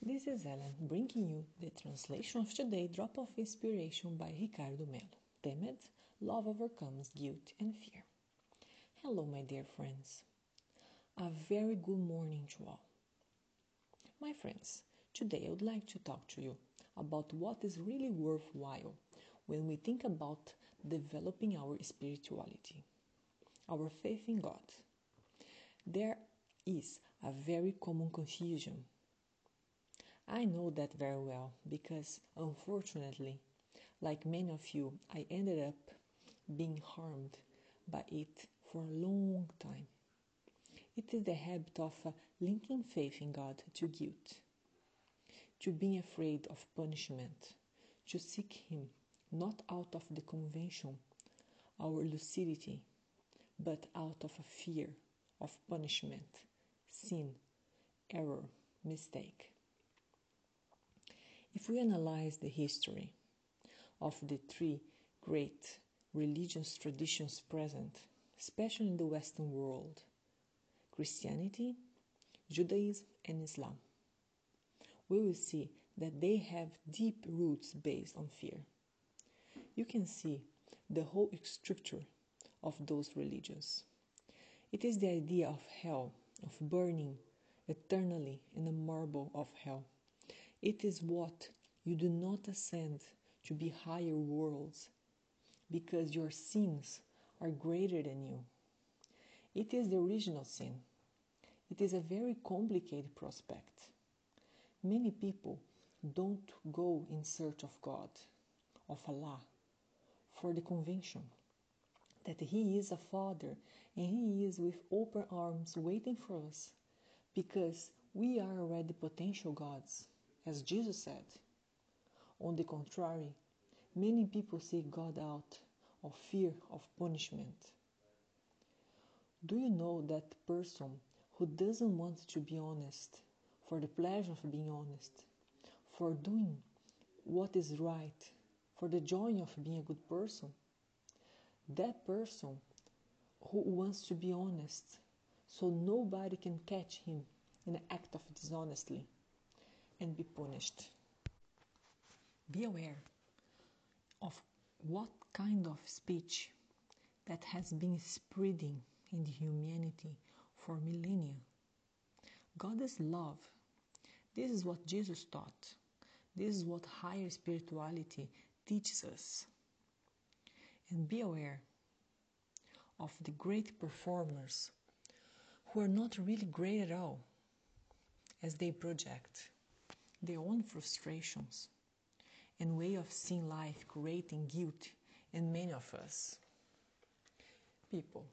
This is Ellen bringing you the translation of today Drop of Inspiration by Ricardo Melo. Temed, love overcomes guilt and fear. Hello, my dear friends. A very good morning to all. My friends, today I would like to talk to you about what is really worthwhile when we think about developing our spirituality, our faith in God. There is a very common confusion. I know that very well because, unfortunately, like many of you, I ended up being harmed by it for a long time. It is the habit of uh, linking faith in God to guilt, to being afraid of punishment, to seek Him not out of the convention, our lucidity, but out of a fear of punishment, sin, error, mistake. If we analyze the history of the three great religious traditions present, especially in the Western world Christianity, Judaism, and Islam, we will see that they have deep roots based on fear. You can see the whole structure of those religions. It is the idea of hell, of burning eternally in the marble of hell. It is what you do not ascend to be higher worlds because your sins are greater than you. It is the original sin. It is a very complicated prospect. Many people don't go in search of God, of Allah, for the conviction that He is a Father and He is with open arms waiting for us because we are already potential gods, as Jesus said. On the contrary, many people seek God out of fear of punishment. Do you know that person who doesn't want to be honest for the pleasure of being honest, for doing what is right, for the joy of being a good person? That person who wants to be honest so nobody can catch him in an act of dishonestly and be punished. Be aware of what kind of speech that has been spreading in humanity for millennia. God is love. This is what Jesus taught. This is what higher spirituality teaches us. And be aware of the great performers who are not really great at all as they project their own frustrations and way of seeing life creating guilt in many of us. People,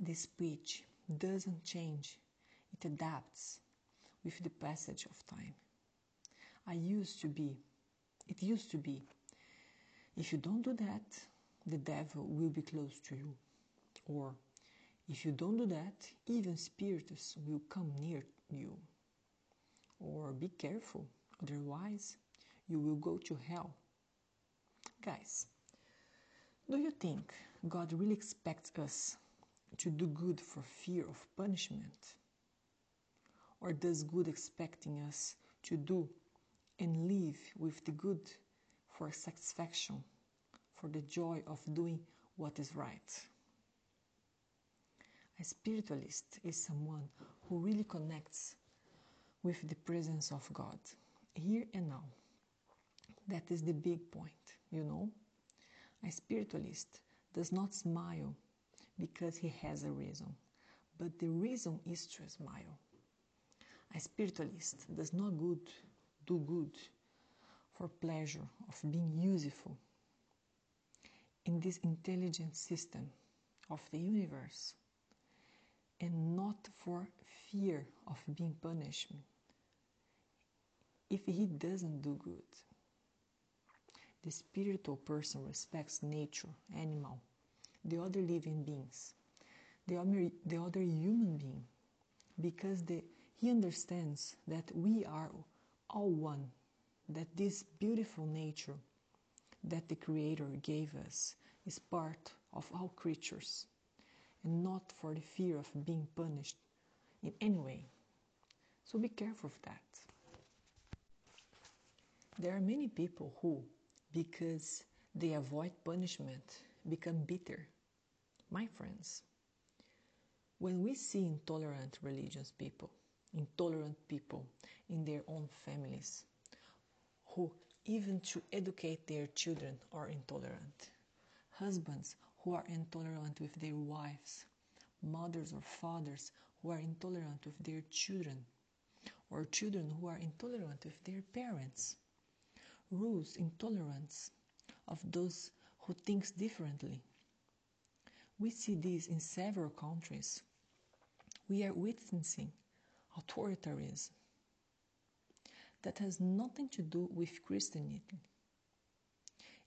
this speech doesn't change, it adapts with the passage of time. I used to be, it used to be, if you don't do that, the devil will be close to you. Or, if you don't do that, even spirits will come near you. Or, be careful, otherwise, you will go to hell. Guys, do you think God really expects us to do good for fear of punishment? Or does good expecting us to do and live with the good for satisfaction, for the joy of doing what is right? A spiritualist is someone who really connects with the presence of God here and now. That is the big point, you know. A spiritualist does not smile because he has a reason, but the reason is to smile. A spiritualist does not good, do good for pleasure of being useful in this intelligent system of the universe and not for fear of being punished if he doesn't do good. The spiritual person respects nature, animal, the other living beings, the other, the other human being, because the, he understands that we are all one, that this beautiful nature that the Creator gave us is part of all creatures, and not for the fear of being punished in any way. So be careful of that. There are many people who, because they avoid punishment, become bitter. My friends, when we see intolerant religious people, intolerant people in their own families, who even to educate their children are intolerant, husbands who are intolerant with their wives, mothers or fathers who are intolerant with their children, or children who are intolerant with their parents, rules intolerance of those who think differently. We see this in several countries. We are witnessing authoritarianism that has nothing to do with Christianity.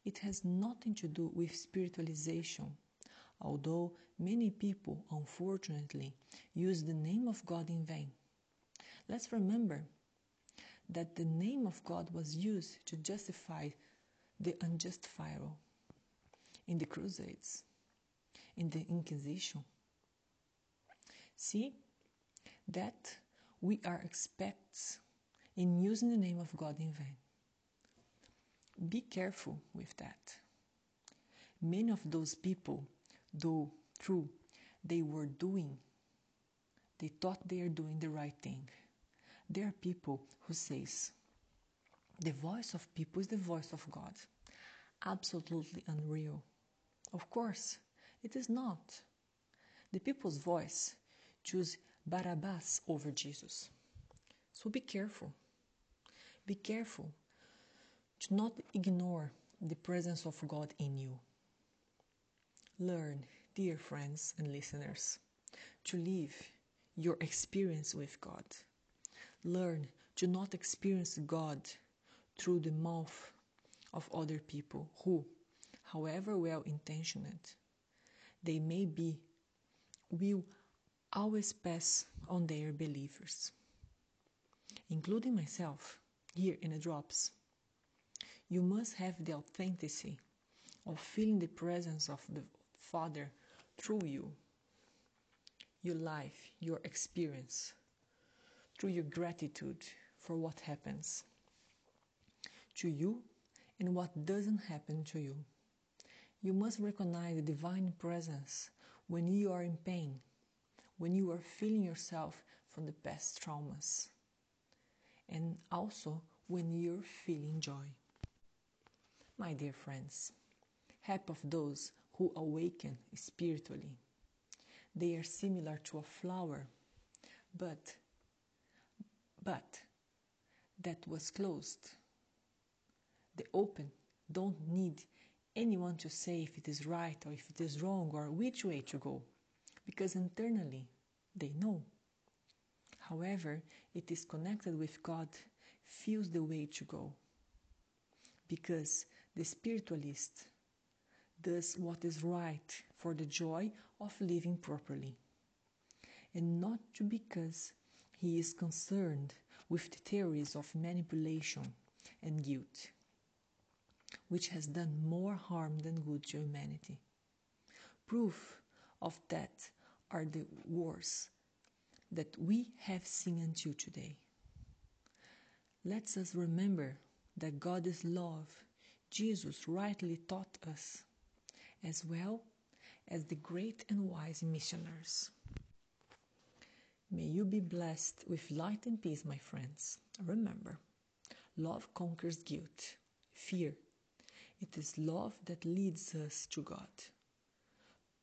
It has nothing to do with spiritualization, although many people, unfortunately, use the name of God in vain. Let's remember that the name of God was used to justify the unjustifiable in the Crusades, in the Inquisition. See that we are experts in using the name of God in vain. Be careful with that. Many of those people, though true, they were doing, they thought they are doing the right thing. There are people who says, the voice of people is the voice of God. Absolutely unreal. Of course, it is not. The people's voice choose Barabbas over Jesus. So be careful. Be careful to not ignore the presence of God in you. Learn, dear friends and listeners, to live your experience with God. Learn to not experience God through the mouth of other people who, however well intentioned, they may be, will always pass on their believers, including myself here in the drops. You must have the authenticity of feeling the presence of the Father through you, your life, your experience, through your gratitude for what happens to you and what doesn't happen to you. You must recognize the divine presence when you are in pain, when you are feeling yourself from the past traumas and also when you're feeling joy. My dear friends, help of those who awaken spiritually, they are similar to a flower, but but that was closed. The open don't need anyone to say if it is right or if it is wrong or which way to go, because internally they know. However, it is connected with God, feels the way to go. Because the spiritualist does what is right for the joy of living properly, and not because he is concerned with the theories of manipulation and guilt, which has done more harm than good to humanity. Proof of that are the wars that we have seen until today. Let us remember that God is love, Jesus rightly taught us, as well as the great and wise missionaries. May you be blessed with light and peace, my friends. Remember, love conquers guilt, fear. It is love that leads us to God.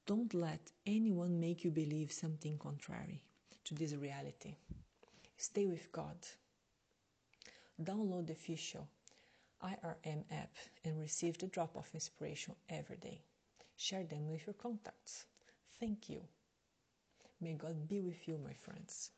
Don't let anyone make you believe something contrary to this reality. Stay with God. Download the official IRM app and receive the drop of inspiration every day. Share them with your contacts. Thank you. May God be with you, my friends.